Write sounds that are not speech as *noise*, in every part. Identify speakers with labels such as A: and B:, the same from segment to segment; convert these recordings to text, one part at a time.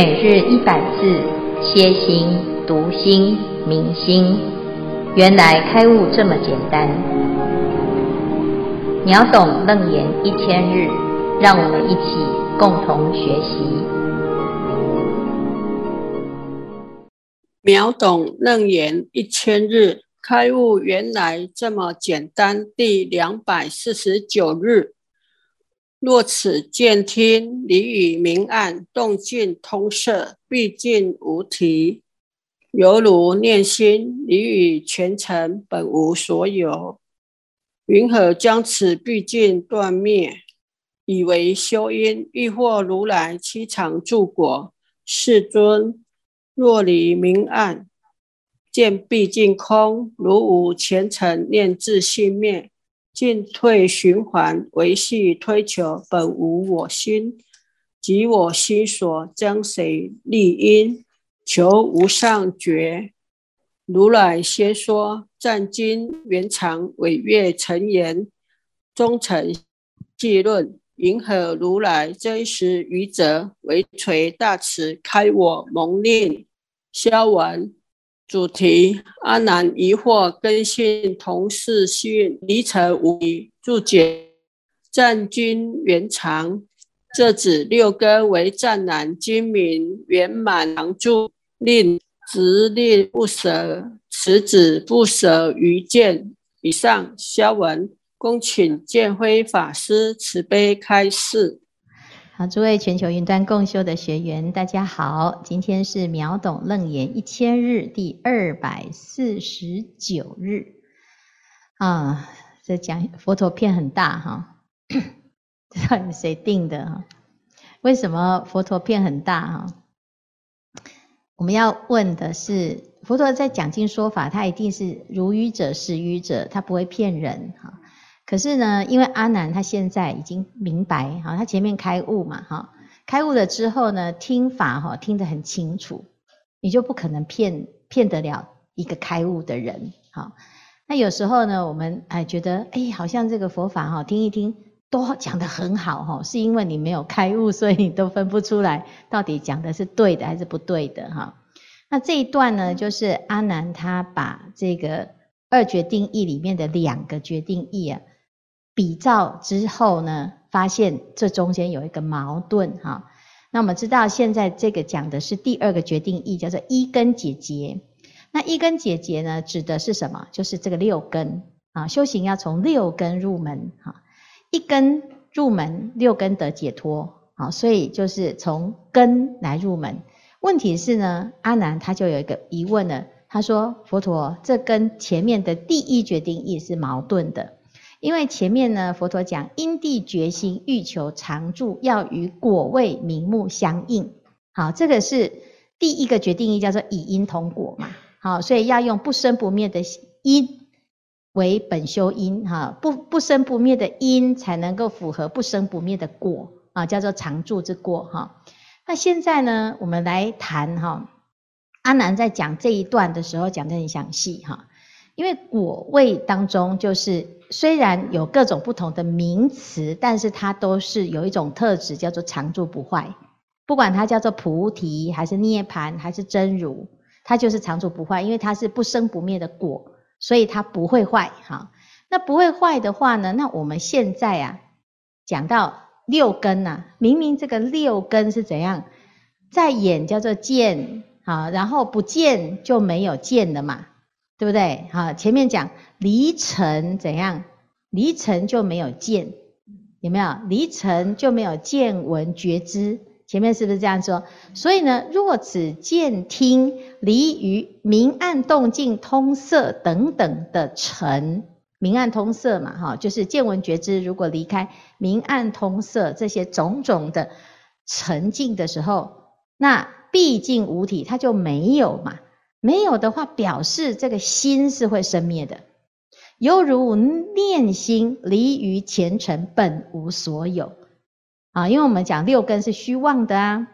A: 每日一百字，歇心、读心、明心，原来开悟这么简单。秒懂楞严一千日，让我们一起共同学习。
B: 秒懂楞严一千日，开悟原来这么简单。第两百四十九日。若此见听，离于明暗，动静通色，毕竟无体；犹如念心，离于前尘，本无所有。云何将此毕竟断灭，以为修因？亦或如来七常住果？世尊，若离明暗，见毕竟空，如无前尘念自性灭。进退循环，维系推求，本无我心，即我心所，将谁立因？求无上觉。如来先说，赞经圆长，伟越陈言，忠诚记论，云何如来真实愚者，为垂大慈，开我蒙令。消文。主题：阿难疑惑根性同事性离尘无疑。注解：赞经圆长，这指六根为湛然精明圆满常住，令执令不舍，此指不舍于见。以上消文，恭请建辉法师慈悲开示。
A: 好，诸位全球云端共修的学员，大家好，今天是秒懂楞严一千日第二百四十九日啊。这讲佛陀片很大哈，到底谁定的？为什么佛陀片很大哈？我们要问的是，佛陀在讲经说法，他一定是如语者是愚者，他不会骗人哈。可是呢，因为阿难他现在已经明白哈，他前面开悟嘛哈，开悟了之后呢，听法哈听得很清楚，你就不可能骗骗得了一个开悟的人哈。那有时候呢，我们哎觉得哎，好像这个佛法哈听一听都讲得很好哈，是因为你没有开悟，所以你都分不出来到底讲的是对的还是不对的哈。那这一段呢，就是阿难他把这个二决定义里面的两个决定义啊。比照之后呢，发现这中间有一个矛盾哈。那我们知道现在这个讲的是第二个决定义，叫做一根解结。那一根解结呢，指的是什么？就是这个六根啊，修行要从六根入门哈。一根入门，六根得解脱啊，所以就是从根来入门。问题是呢，阿难他就有一个疑问了，他说：“佛陀，这跟前面的第一决定义是矛盾的。”因为前面呢，佛陀讲因地决心欲求常住，要与果位名目相应。好，这个是第一个决定义，叫做以因同果嘛。好，所以要用不生不灭的因为本修因，哈，不不生不灭的因才能够符合不生不灭的果啊，叫做常住之果。哈，那现在呢，我们来谈哈，阿难在讲这一段的时候讲得很详细哈，因为果位当中就是。虽然有各种不同的名词，但是它都是有一种特质，叫做常住不坏。不管它叫做菩提，还是涅槃，还是真如，它就是常住不坏，因为它是不生不灭的果，所以它不会坏。哈，那不会坏的话呢？那我们现在啊，讲到六根呐，明明这个六根是怎样，在眼叫做见，好，然后不见就没有见了嘛。对不对？好，前面讲离尘怎样？离尘就没有见，有没有？离尘就没有见闻觉知。前面是不是这样说？所以呢，若此见听离于明暗动静通色等等的尘，明暗通色嘛，哈，就是见闻觉知。如果离开明暗通色这些种种的尘境的时候，那毕竟无体，它就没有嘛。没有的话，表示这个心是会生灭的，犹如念心离于前尘，本无所有啊。因为我们讲六根是虚妄的啊，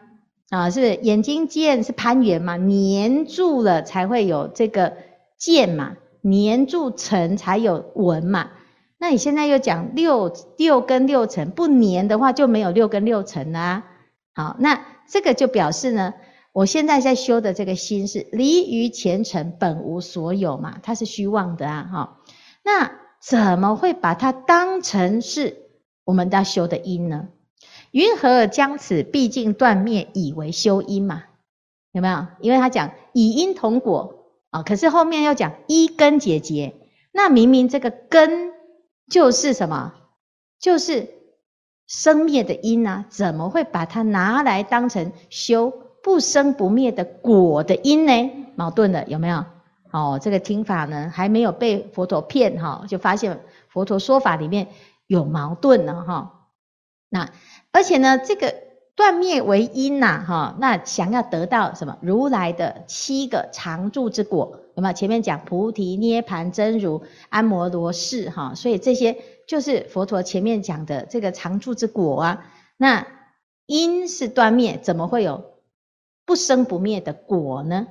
A: 啊，是？眼睛见是攀缘嘛，黏住了才会有这个见嘛，黏住尘才有闻嘛。那你现在又讲六六根六尘不黏的话，就没有六根六尘啊。好，那这个就表示呢，我现在在修的这个心是离于前尘，本无所有嘛，它是虚妄的啊，哈。那怎么会把它当成是我们要修的因呢？云何将此毕竟断灭以为修因嘛？有没有？因为他讲以因同果啊，可是后面要讲依根结结，那明明这个根就是什么？就是生灭的因啊，怎么会把它拿来当成修不生不灭的果的因呢？矛盾的有没有？哦，这个听法呢还没有被佛陀骗哈，就发现佛陀说法里面有矛盾了哈。那而且呢，这个。断灭为因呐，哈，那想要得到什么？如来的七个常住之果，有没有？前面讲菩提、涅槃、真如、阿摩罗氏，哈，所以这些就是佛陀前面讲的这个常住之果啊。那因是断灭，怎么会有不生不灭的果呢？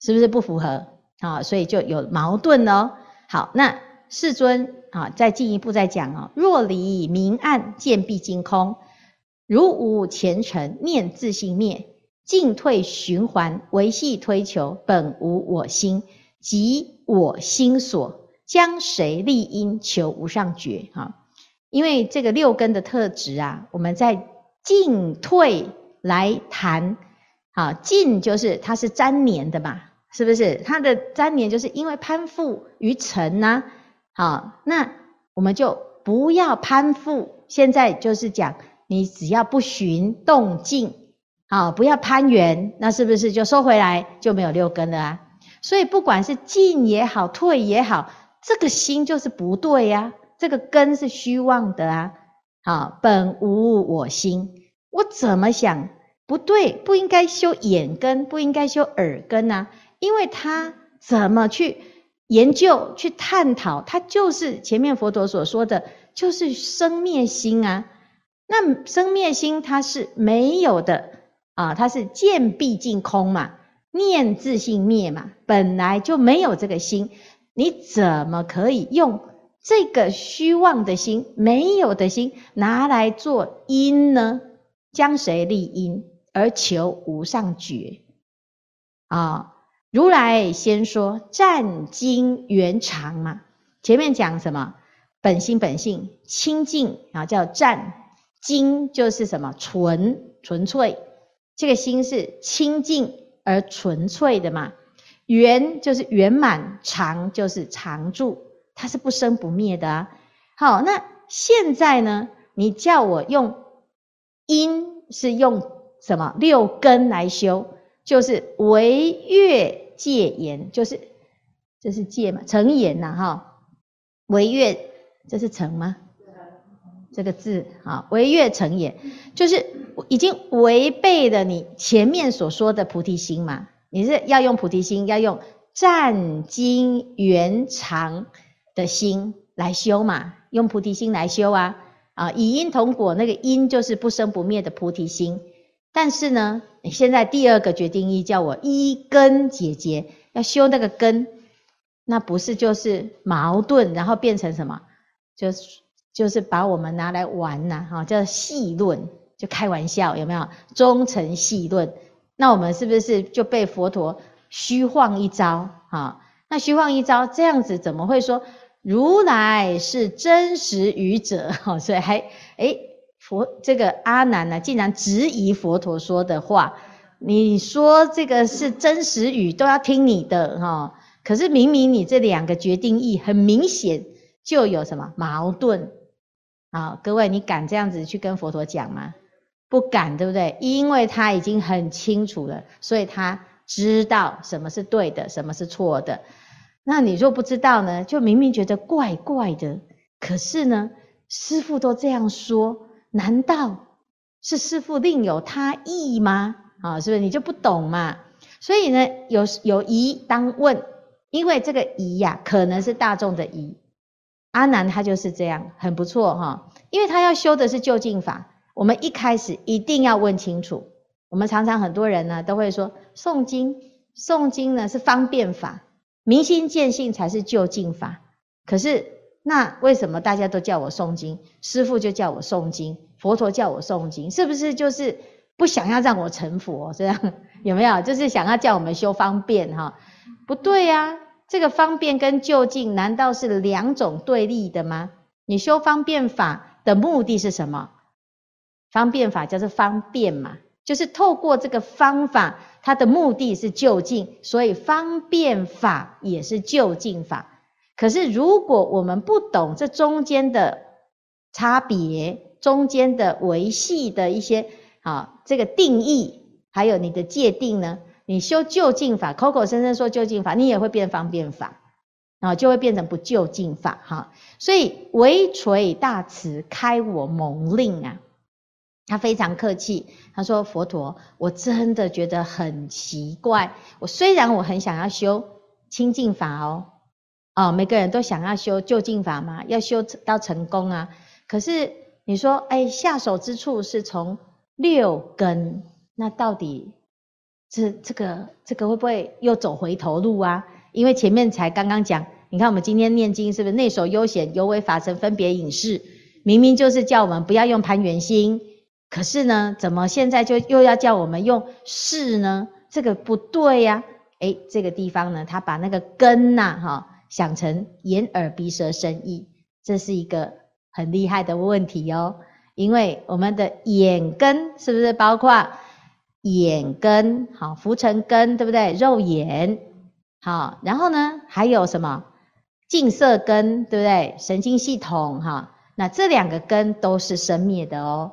A: 是不是不符合？啊，所以就有矛盾哦。好，那世尊啊，再进一步再讲哦。若离明暗，见毕竟空。如无前尘，念自性灭，进退循环，维系推求，本无我心，即我心所，将谁立因求无上觉？哈，因为这个六根的特质啊，我们在进退来谈，好，进就是它是粘黏的嘛，是不是？它的粘黏就是因为攀附于尘呐，好，那我们就不要攀附，现在就是讲。你只要不寻动静，好，不要攀缘，那是不是就收回来就没有六根了啊？所以不管是进也好，退也好，这个心就是不对呀，这个根是虚妄的啊。好，本无我心，我怎么想不对？不应该修眼根，不应该修耳根啊，因为他怎么去研究、去探讨，他就是前面佛陀所说的，就是生灭心啊。那生灭心它是没有的啊，它是见毕竟空嘛，念自性灭嘛，本来就没有这个心，你怎么可以用这个虚妄的心、没有的心拿来做因呢？将谁立因而求无上觉？啊，如来先说湛精圆常嘛，前面讲什么？本心本性清净啊，叫湛。精就是什么？纯纯粹，这个心是清净而纯粹的嘛。圆就是圆满，常就是常住，它是不生不灭的。好，那现在呢？你叫我用因是用什么？六根来修，就是唯越戒言，就是这是戒嘛？成言呐，哈，唯越这是成吗？这个字啊，违越成言，就是已经违背了你前面所说的菩提心嘛。你是要用菩提心，要用湛精圆常的心来修嘛，用菩提心来修啊。啊，以因同果，那个因就是不生不灭的菩提心。但是呢，你现在第二个决定义叫我依根姐姐，要修那个根，那不是就是矛盾，然后变成什么？就是。就是把我们拿来玩呐，哈，叫戏论，就开玩笑，有没有？终成戏论，那我们是不是就被佛陀虚晃一招？哈，那虚晃一招，这样子怎么会说如来是真实语者？哈，所以还诶佛这个阿难呢，竟然质疑佛陀说的话，你说这个是真实语，都要听你的哈。可是明明你这两个决定义很明显就有什么矛盾？好，各位，你敢这样子去跟佛陀讲吗？不敢，对不对？因为他已经很清楚了，所以他知道什么是对的，什么是错的。那你若不知道呢，就明明觉得怪怪的。可是呢，师父都这样说，难道是师父另有他意吗？啊，是不是你就不懂嘛？所以呢，有有疑当问，因为这个疑呀，可能是大众的疑。阿难他就是这样，很不错哈，因为他要修的是究竟法。我们一开始一定要问清楚。我们常常很多人呢都会说，诵经，诵经呢是方便法，明心见性才是究竟法。可是那为什么大家都叫我诵经？师父就叫我诵经，佛陀叫我诵经，是不是就是不想要让我成佛，*laughs* 这样有没有？就是想要叫我们修方便哈？不对呀，这个方便跟究竟难道是两种对立的吗？你修方便法的目的是什么？方便法叫做方便嘛，就是透过这个方法，它的目的是究竟，所以方便法也是究竟法。可是如果我们不懂这中间的差别，中间的维系的一些啊，这个定义，还有你的界定呢？你修究竟法，口口声声说究竟法，你也会变方便法，啊，就会变成不究竟法哈。所以惟垂大慈，开我蒙令啊，他非常客气，他说佛陀，我真的觉得很奇怪，我虽然我很想要修清净法哦，哦，每个人都想要修究竟法嘛，要修到成功啊，可是你说，哎，下手之处是从六根，那到底？这这个这个会不会又走回头路啊？因为前面才刚刚讲，你看我们今天念经是不是内守悠闲，犹为法尘分别引示，明明就是叫我们不要用攀缘心，可是呢，怎么现在就又要叫我们用识呢？这个不对呀、啊！诶，这个地方呢，他把那个根呐、哈，想成眼耳鼻舌身意，这是一个很厉害的问题哦。因为我们的眼根是不是包括？眼根好，浮尘根对不对？肉眼好，然后呢，还有什么净色根对不对？神经系统哈，那这两个根都是生灭的哦。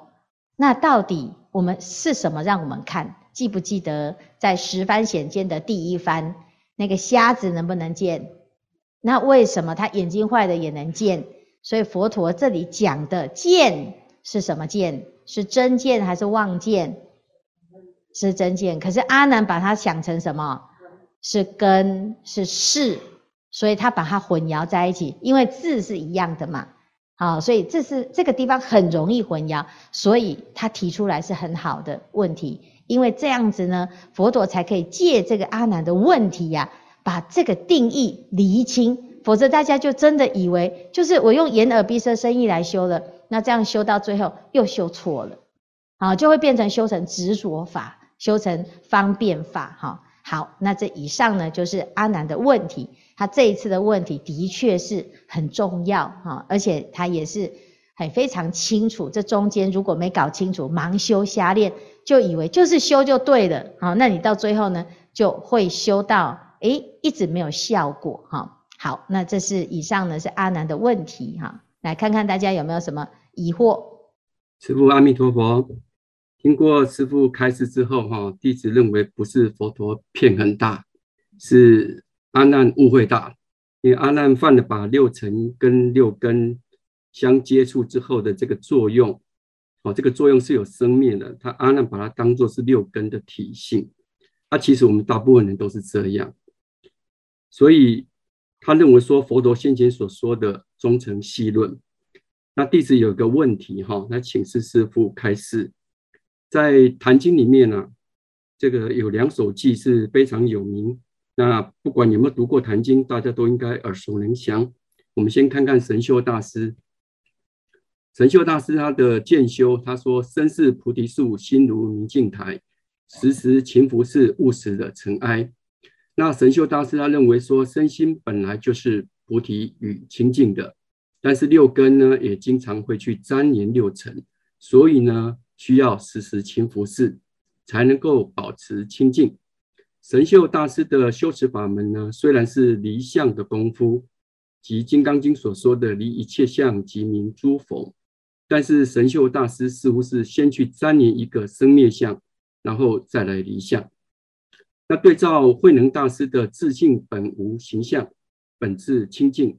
A: 那到底我们是什么？让我们看，记不记得在十番显见的第一番，那个瞎子能不能见？那为什么他眼睛坏的也能见？所以佛陀这里讲的见是什么见？是真见还是妄见？是真见，可是阿难把它想成什么？是根，是识，所以他把它混淆在一起，因为字是一样的嘛。好，所以这是这个地方很容易混淆，所以他提出来是很好的问题，因为这样子呢，佛陀才可以借这个阿难的问题呀、把这个定义厘清，否则大家就真的以为就是我用眼耳鼻舌身意来修了，那这样修到最后又修错了，啊，就会变成修成执着法。修成方便法，哈，好，那这以上呢，就是阿南的问题。他这一次的问题的确是很重要，哈，而且他也是很非常清楚。这中间如果没搞清楚，盲修瞎练，就以为就是修就对了，好，那你到最后呢，就会修到，诶，一直没有效果，哈。好，那这是以上呢是阿难的问题，哈，来看看大家有没有什么疑惑。
C: 师父阿弥陀佛。经过师父开示之后，哈，弟子认为不是佛陀骗很大，是阿难误会大。因为阿难犯了把六尘跟六根相接触之后的这个作用，哦，这个作用是有生灭的。他阿难把它当作是六根的体性，那其实我们大部分人都是这样，所以他认为说佛陀先前所说的中乘细论。那弟子有个问题，哈，那请示师父开示。在《坛经》里面呢、啊，这个有两首偈是非常有名。那不管有没有读过《坛经》，大家都应该耳熟能详。我们先看看神秀大师。神秀大师他的建修，他说：“身是菩提树，心如明镜台，时时勤拂拭，勿使惹尘埃。”那神秀大师他认为说，身心本来就是菩提与清净的，但是六根呢，也经常会去粘连六尘，所以呢。需要时时勤拂拭，才能够保持清净。神秀大师的修持法门呢，虽然是离相的功夫，即《金刚经》所说的离一切相，即名诸佛，但是神秀大师似乎是先去粘连一个生灭相，然后再来离相。那对照慧能大师的自性本无形象，本自清净，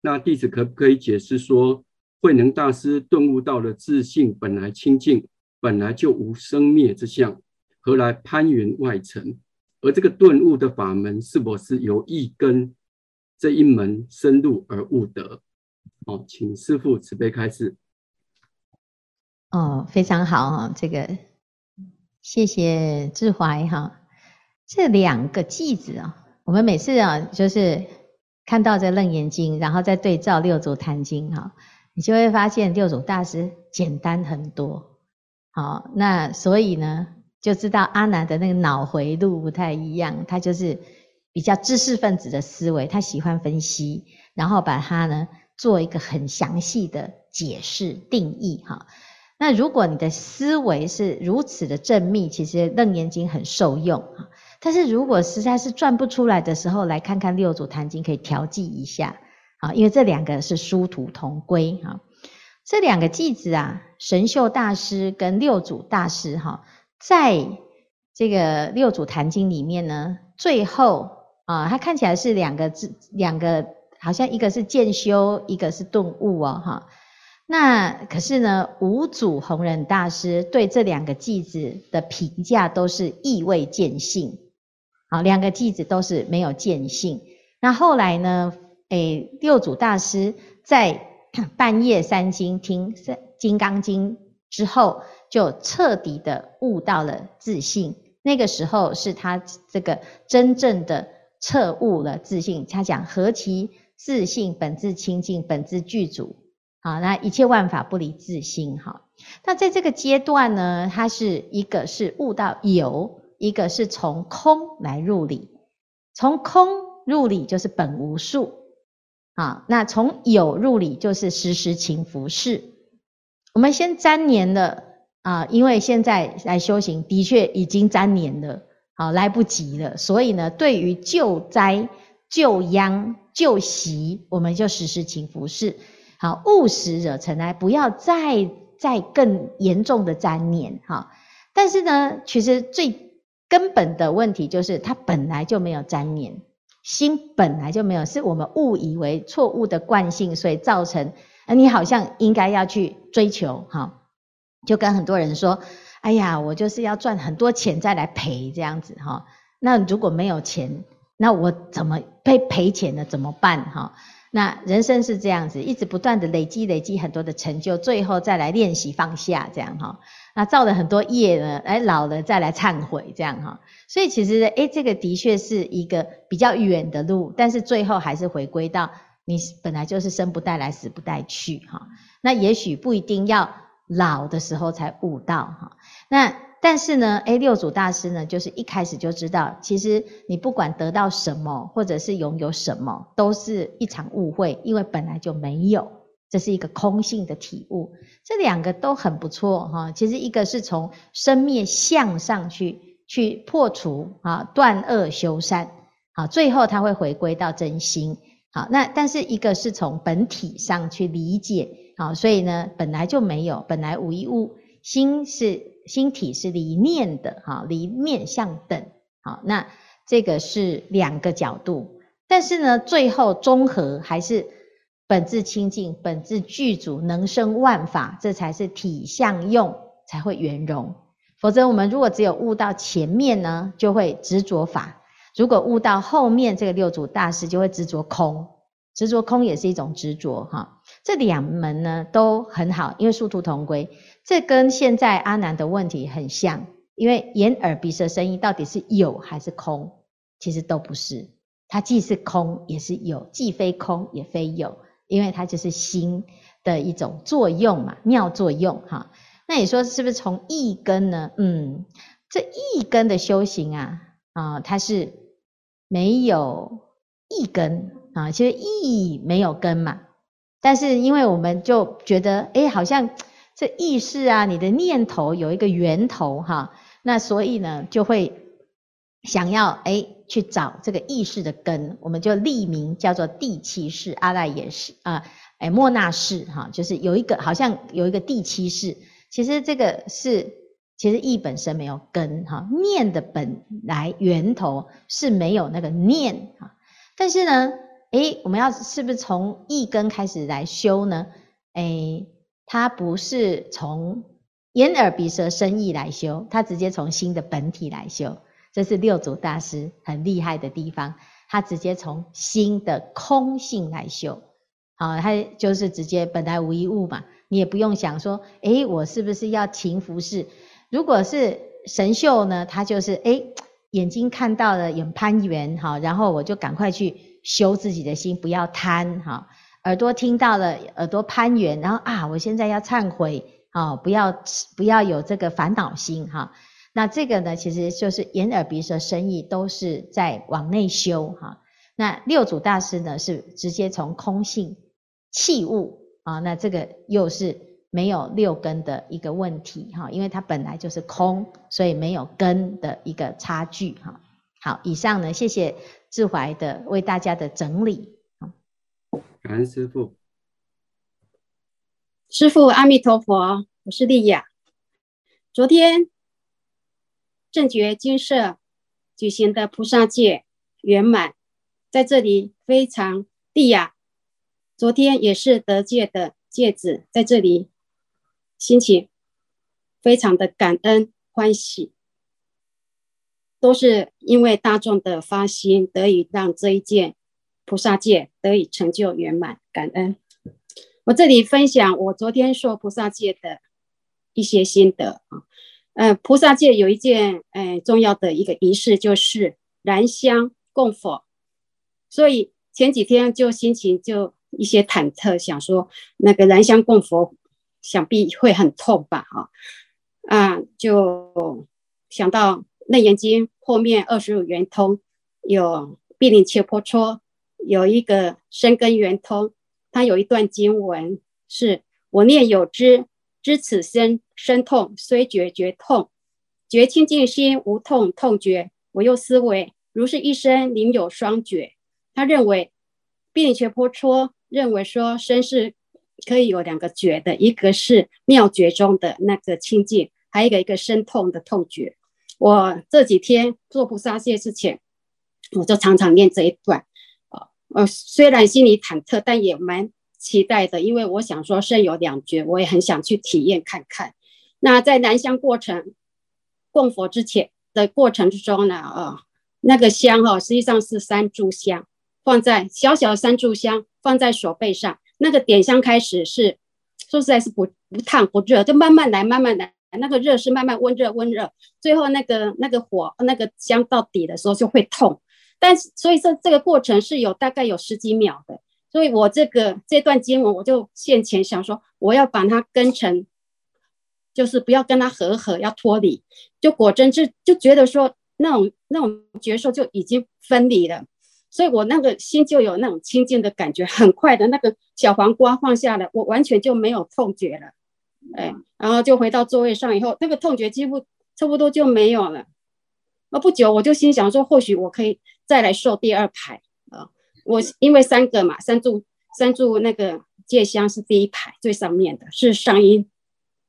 C: 那弟子可不可以解释说，慧能大师顿悟到了自性本来清净？本来就无生灭之相，何来攀缘外尘？而这个顿悟的法门，是否是由一根这一门深入而悟得？哦，请师父慈悲开示。
A: 哦，非常好哈，这个谢谢智怀哈。这两个偈子啊，我们每次啊，就是看到这《楞严经》，然后再对照《六祖坛经》哈，你就会发现六祖大师简单很多。好，那所以呢，就知道阿难的那个脑回路不太一样，他就是比较知识分子的思维，他喜欢分析，然后把它呢做一个很详细的解释定义哈。那如果你的思维是如此的缜密，其实《楞严经》很受用。但是如果实在是转不出来的时候，来看看《六祖坛经》，可以调剂一下。啊，因为这两个是殊途同归。哈，这两个偈子啊，神秀大师跟六祖大师哈，在这个《六祖坛经》里面呢，最后啊，它看起来是两个字，两个好像一个是渐修，一个是顿悟哦，哈。那可是呢，五祖弘忍大师对这两个偈子的评价都是意味见性，好，两个偈子都是没有见性。那后来呢，诶，六祖大师在 *coughs* 半夜三更听《金刚经》之后，就彻底的悟到了自性。那个时候是他这个真正的彻悟了自性。他讲何其自性，本自清净，本自具足。好，那一切万法不离自心。好，那在这个阶段呢，它是一个是悟到有，一个是从空来入理。从空入理就是本无树。啊，那从有入理就是时时勤拂拭。我们先粘黏了啊，因为现在来修行的确已经粘黏了，好，来不及了。所以呢，对于救灾、救殃、救习，我们就时时勤拂拭。好，勿使惹尘埃，不要再再更严重的粘黏哈。但是呢，其实最根本的问题就是它本来就没有沾黏，心本来就没有，是我们误以为错误的惯性，所以造成，你好像应该要去追求哈，就跟很多人说，哎呀，我就是要赚很多钱再来赔这样子哈。那如果没有钱，那我怎么被赔钱了？怎么办哈？那人生是这样子，一直不断的累积累积很多的成就，最后再来练习放下，这样哈。那造了很多业呢，哎老了再来忏悔，这样哈。所以其实，诶，这个的确是一个比较远的路，但是最后还是回归到你本来就是生不带来，死不带去哈。那也许不一定要老的时候才悟到哈。那。但是呢，，A 六祖大师呢，就是一开始就知道，其实你不管得到什么，或者是拥有什么，都是一场误会，因为本来就没有，这是一个空性的体悟。这两个都很不错哈。其实一个是从生灭相上去去破除啊，断恶修善，好，最后他会回归到真心。好，那但是一个是从本体上去理解，好，所以呢，本来就没有，本来无一物，心是。心体是离念的，哈，离面相等，好，那这个是两个角度，但是呢，最后综合还是本自清净，本自具足，能生万法，这才是体相用才会圆融。否则，我们如果只有悟到前面呢，就会执着法；如果悟到后面，这个六祖大师就会执着空，执着空也是一种执着，哈。这两门呢都很好，因为殊途同归。这跟现在阿难的问题很像，因为眼耳鼻舌身意到底是有还是空？其实都不是，它既是空也是有，既非空也非有，因为它就是心的一种作用嘛，妙作用哈。那你说是不是从意根呢？嗯，这一根的修行啊，啊，它是没有意根啊，其实意没有根嘛，但是因为我们就觉得，哎，好像。这意识啊，你的念头有一个源头哈，那所以呢，就会想要诶去找这个意识的根，我们就立名叫做第七识阿赖耶识啊，诶莫那识哈，就是有一个好像有一个第七识，其实这个是其实意本身没有根哈，念的本来源头是没有那个念哈，但是呢，诶我们要是不是从意根开始来修呢？诶他不是从眼耳鼻舌身意来修，他直接从心的本体来修，这是六祖大师很厉害的地方。他直接从心的空性来修，好，他就是直接本来无一物嘛，你也不用想说，诶，我是不是要勤服侍？如果是神秀呢，他就是诶，眼睛看到了有攀缘，好，然后我就赶快去修自己的心，不要贪，哈。耳朵听到了，耳朵攀缘，然后啊，我现在要忏悔，啊，不要不要有这个烦恼心哈。那这个呢，其实就是眼耳鼻舌身意都是在往内修哈。那六祖大师呢，是直接从空性器物啊，那这个又是没有六根的一个问题哈，因为它本来就是空，所以没有根的一个差距哈。好，以上呢，谢谢志怀的为大家的整理。
C: 感恩师父，
D: 师父阿弥陀佛，我是丽雅。昨天正觉精舍举行的菩萨戒圆满，在这里非常丽雅。昨天也是得戒的戒子，在这里心情非常的感恩欢喜。都是因为大众的发心，得以让这一件菩萨戒得以成就圆满，感恩。我这里分享我昨天说菩萨戒的一些心得啊，呃，菩萨戒有一件呃重要的一个仪式，就是燃香供佛。所以前几天就心情就一些忐忑，想说那个燃香供佛，想必会很痛吧？哈，啊，就想到。《楞严经》后面二十五圆通有毗陵伽婆蹉，有一个深根圆通，它有一段经文是：“我念有知，知此身身痛，虽觉觉痛，觉清净心无痛痛觉。”我又思维，如是一生宁有双觉？他认为毗陵伽婆蹉认为说身是可以有两个觉的，一个是妙觉中的那个清净，还有一个一个身痛的痛觉。我这几天做菩萨戒之前，我就常常念这一段，呃，虽然心里忐忑，但也蛮期待的，因为我想说身有两绝，我也很想去体验看看。那在燃香过程供佛之前的过程之中呢，啊，那个香哈，实际上是三炷香，放在小小三炷香放在手背上，那个点香开始是说实在是不不烫不热，就慢慢来慢慢来。那个热是慢慢温热温热，最后那个那个火那个香到底的时候就会痛，但是所以说这个过程是有大概有十几秒的，所以我这个这段经文我就现前想说，我要把它跟成，就是不要跟它合合，要脱离，就果真就就觉得说那种那种觉受就已经分离了，所以我那个心就有那种清净的感觉，很快的那个小黄瓜放下来，我完全就没有痛觉了。哎，然后就回到座位上以后，那个痛觉几乎差不多就没有了。那不久我就心想说，或许我可以再来受第二排啊。我因为三个嘛，三柱三柱那个戒香是第一排最上面的，是上音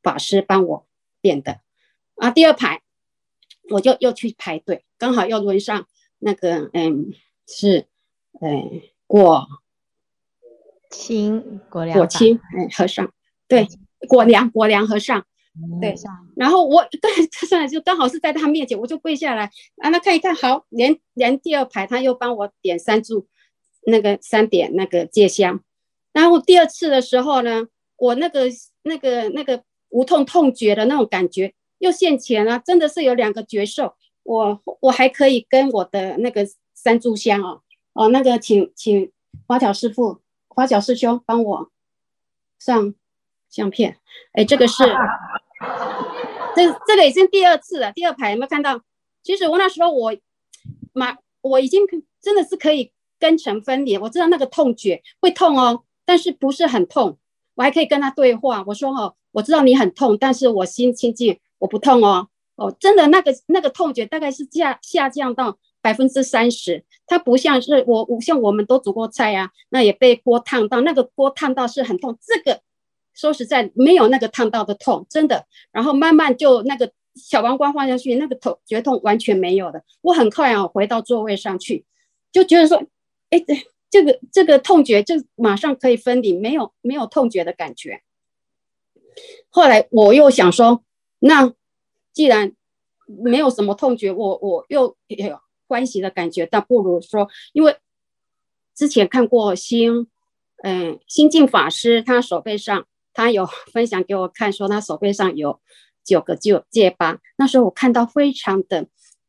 D: 法师帮我点的啊。第二排我就又去排队，刚好又轮上那个嗯，是嗯果
A: 清果
D: 果清哎和尚对。果良果良和尚，对，然后我 *laughs* 对，上来，就刚好是在他面前，我就跪下来，让他看一看，好，连连第二排他又帮我点三柱，那个三点那个戒香，然后第二次的时候呢，我那个那个那个无痛痛觉的那种感觉又现前了，真的是有两个觉受，我我还可以跟我的那个三炷香哦哦，那个请请花巧师傅花巧师兄帮我上。相片，哎，这个是，*laughs* 这这个已经第二次了。第二排有没有看到？其实我那时候我，马我已经真的是可以根尘分离。我知道那个痛觉会痛哦，但是不是很痛。我还可以跟他对话。我说哦，我知道你很痛，但是我心清净，我不痛哦。哦，真的那个那个痛觉大概是下下降到百分之三十。它不像是我，像我们都煮过菜呀、啊，那也被锅烫到，那个锅烫到是很痛。这个。说实在，没有那个烫到的痛，真的。然后慢慢就那个小黄瓜放下去，那个痛觉痛完全没有的。我很快啊回到座位上去，就觉得说，哎，这个这个痛觉就马上可以分离，没有没有痛觉的感觉。后来我又想说，那既然没有什么痛觉，我我又有欢喜的感觉，但不如说，因为之前看过心，嗯，心净法师他手背上。他有 *laughs* 分享给我看，说他手背上有九个戒戒疤。那时候我看到非常的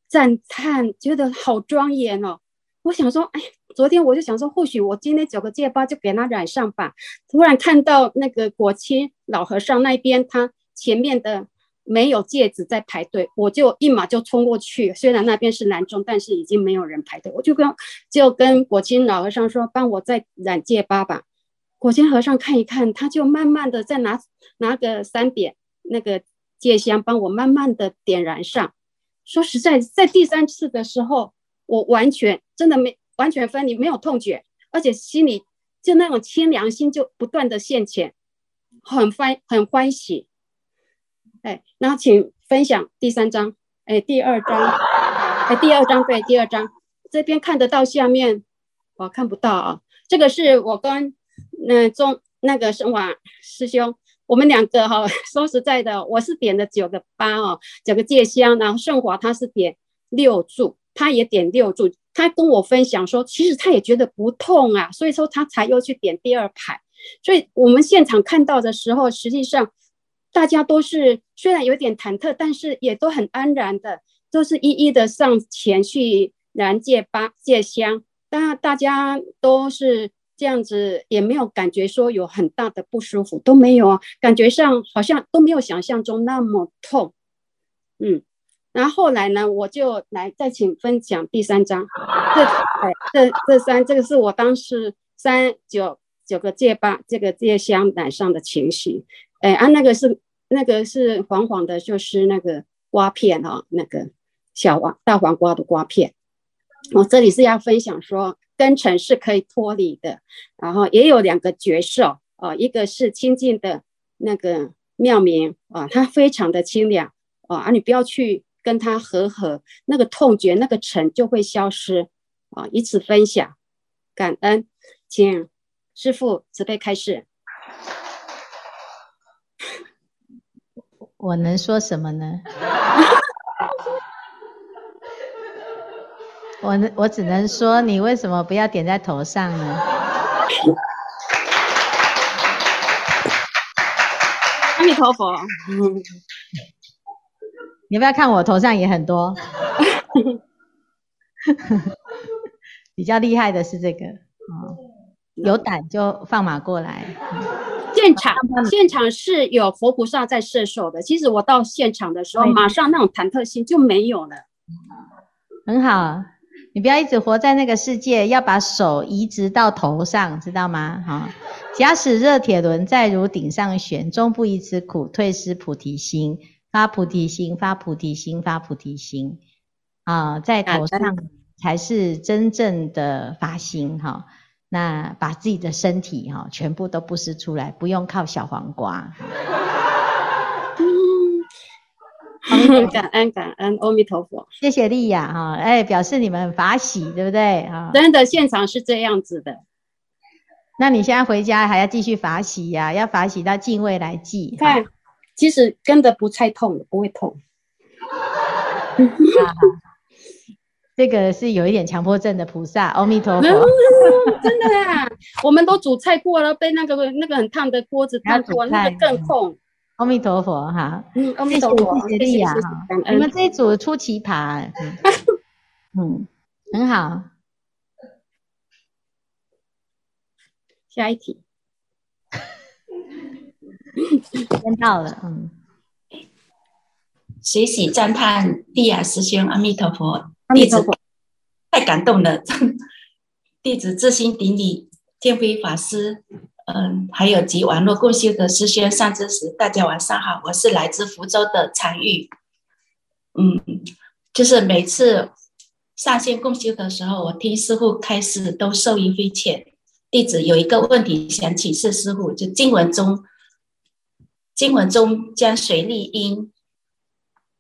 D: 赞叹，觉得好庄严哦。我想说，哎，昨天我就想说，或许我今天九个戒疤就给他染上吧。突然看到那个果清老和尚那边，他前面的没有戒指在排队，我就一马就冲过去。虽然那边是男众，但是已经没有人排队，我就跟就跟果亲老和尚说：“帮我再染戒疤吧。”果钦和尚看一看，他就慢慢的再拿拿个三点那个戒香，帮我慢慢的点燃上。说实在，在第三次的时候，我完全真的没完全分离，没有痛觉，而且心里就那种清凉心就不断的现前，很欢很欢喜。哎，然后请分享第三张，哎，第二张，哎，第二张对，第二张这边看得到下面，我看不到啊。这个是我跟那中那个升华师兄。我们两个哈，*laughs* 说实在的，我是点了九个八哦，九个戒香，然后圣华他是点六柱，他也点六柱，他跟我分享说，其实他也觉得不痛啊，所以说他才又去点第二排。所以我们现场看到的时候，实际上大家都是虽然有点忐忑，但是也都很安然的，都是一一的上前去燃戒八戒香，当然大家都是。这样子也没有感觉说有很大的不舒服，都没有啊，感觉上好像都没有想象中那么痛，嗯，然后后来呢，我就来再请分享第三章，这哎这这三这个是我当时三九九个戒疤这个戒香染上的情绪，哎啊那个是那个是黄黄的，就是那个瓜片啊、哦，那个小黄大黄瓜的瓜片，我这里是要分享说。根尘是可以脱离的，然后也有两个角色啊，一个是清净的那个妙明啊，它非常的清凉啊，你不要去跟它和合，那个痛觉那个尘就会消失啊。以此分享，感恩，请师父慈悲开示。
A: 我能说什么呢？*laughs* 我我只能说，你为什么不要点在头上呢？
D: 阿弥陀佛，
A: 你不要看我头上也很多，*laughs* 比较厉害的是这个，有胆就放马过来。
D: 现场现场是有佛菩萨在摄受的，其实我到现场的时候，马上那种忐忑心就没有了，
A: 很好。你不要一直活在那个世界，要把手移植到头上，知道吗？哈，假使热铁轮在如顶上旋，终不以此苦，退失菩提心，发菩提心，发菩提心，发菩提心，啊，在头上才是真正的发心哈。那把自己的身体哈全部都布施出来，不用靠小黄瓜。
D: 感恩感恩，阿弥陀佛，
A: 谢谢利亚哈，哎，表示你们法喜，对不对啊？
D: 真的现场是这样子的，
A: 那你现在回家还要继续法喜呀、要法喜到尽未来际。
D: 看，其实跟的不太痛，不会痛。
A: 啊、这个是有一点强迫症的菩萨，阿弥陀佛。
D: 真的啊，我们都煮菜过了，被那个那个很烫的锅子烫过，那个更痛。
A: 阿弥陀佛哈，
D: 嗯，阿弥陀佛，
A: 谢谢利亚哈，你们这一组出奇葩，嗯，很好。
D: 下一题，*laughs*
A: 先到了，嗯。
E: 随喜赞叹地雅师兄，阿弥陀佛，
D: 弟子，
E: 太感动了，*laughs* 弟子至心顶礼天辉法师。嗯，还有及网络共修的师兄上师时，大家晚上好，我是来自福州的常玉。嗯，就是每次上线共修的时候，我听师傅开示都受益匪浅。弟子有一个问题想请示师傅，就经文中，经文中将随力因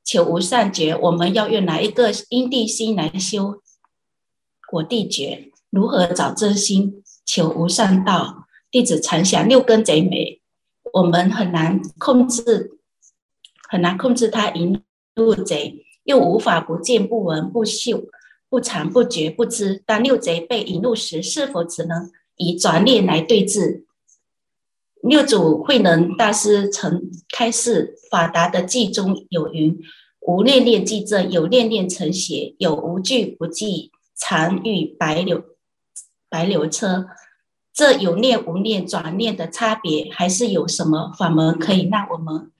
E: 求无上觉，我们要用哪一个因地心来修果地觉？如何找真心求无上道？弟子常想六根贼眉，我们很难控制，很难控制他引入贼，又无法不见不闻不嗅不尝不觉不知。当六贼被引入时，是否只能以转念来对治？六祖慧能大师曾开示法达的偈中有云：“无念念即正，有念念成邪；有无惧不惧，常遇白流白流车。”这有念无念转念的差别，还是有什么法门可以让我们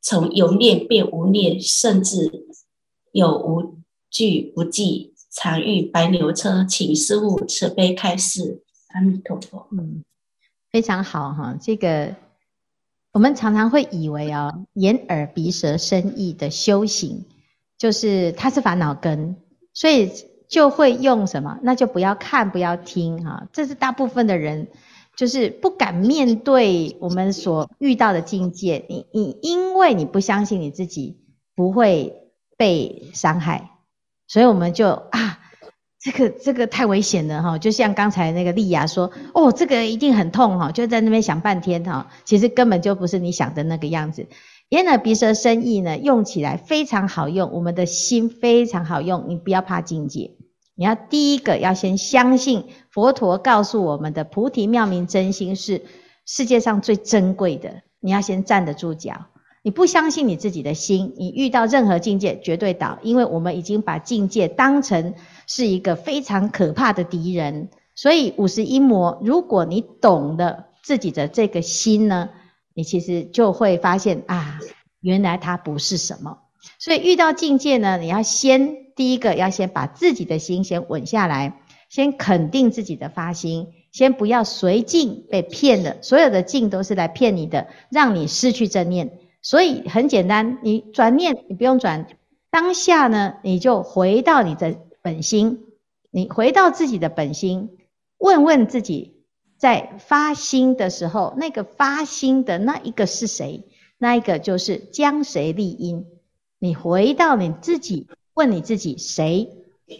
E: 从有念变无念，甚至有无惧不计，常遇白牛车，请师父慈悲开示。阿弥陀佛。
A: 嗯，非常好哈，这个我们常常会以为啊、哦，眼耳鼻舌身意的修行，就是它是烦恼根，所以就会用什么？那就不要看，不要听哈。这是大部分的人就是不敢面对我们所遇到的境界。你你因为你不相信你自己不会被伤害，所以我们就啊。这个这个太危险了哈，就像刚才那个丽雅说，哦，这个一定很痛哈，就在那边想半天哈，其实根本就不是你想的那个样子。眼耳鼻舌身意呢，用起来非常好用，我们的心非常好用，你不要怕境界，你要第一个要先相信佛陀告诉我们的菩提妙明真心是世界上最珍贵的，你要先站得住脚。你不相信你自己的心，你遇到任何境界绝对倒，因为我们已经把境界当成是一个非常可怕的敌人。所以五十一魔，如果你懂得自己的这个心呢，你其实就会发现啊，原来它不是什么。所以遇到境界呢，你要先第一个要先把自己的心先稳下来，先肯定自己的发心，先不要随境被骗了。所有的境都是来骗你的，让你失去正念。所以很简单，你转念，你不用转，当下呢，你就回到你的本心，你回到自己的本心，问问自己，在发心的时候，那个发心的那一个是谁？那一个就是将谁立因？你回到你自己，问你自己谁？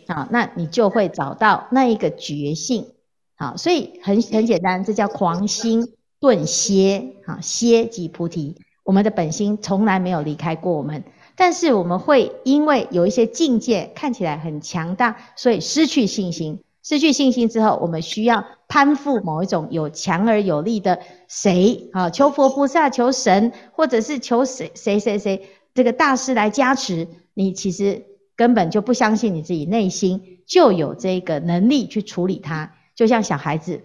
A: 好，那你就会找到那一个觉性。好，所以很很简单，这叫狂心顿歇。好，歇即菩提。我们的本心从来没有离开过我们，但是我们会因为有一些境界看起来很强大，所以失去信心。失去信心之后，我们需要攀附某一种有强而有力的谁啊？求佛菩萨、求神，或者是求谁谁谁谁这个大师来加持。你其实根本就不相信你自己内心就有这个能力去处理它。就像小孩子，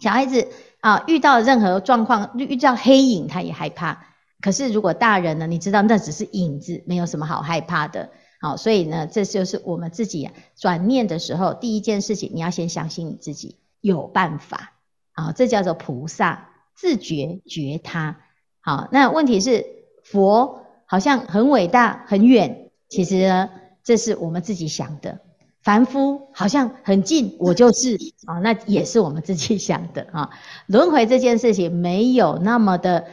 A: 小孩子啊，遇到任何状况，遇到黑影他也害怕。可是，如果大人呢？你知道那只是影子，没有什么好害怕的。好，所以呢，这就是我们自己转念的时候，第一件事情，你要先相信你自己有办法。好，这叫做菩萨自觉觉他。好，那问题是佛好像很伟大很远，其实呢，这是我们自己想的。凡夫好像很近，我就是啊，那也是我们自己想的啊。轮回这件事情没有那么的。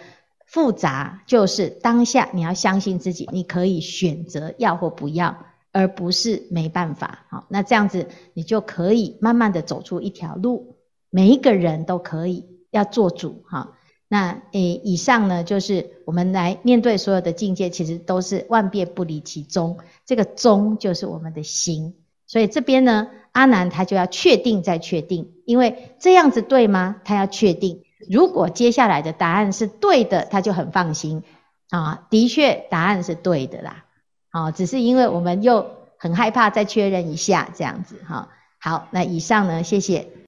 A: 复杂就是当下你要相信自己，你可以选择要或不要，而不是没办法。好，那这样子你就可以慢慢的走出一条路。每一个人都可以要做主。哈，那诶，以上呢就是我们来面对所有的境界，其实都是万变不离其宗。这个宗就是我们的心。所以这边呢，阿难他就要确定再确定，因为这样子对吗？他要确定。如果接下来的答案是对的，他就很放心啊。的确，答案是对的啦。啊，只是因为我们又很害怕再确认一下这样子哈。好，那以上呢，谢谢。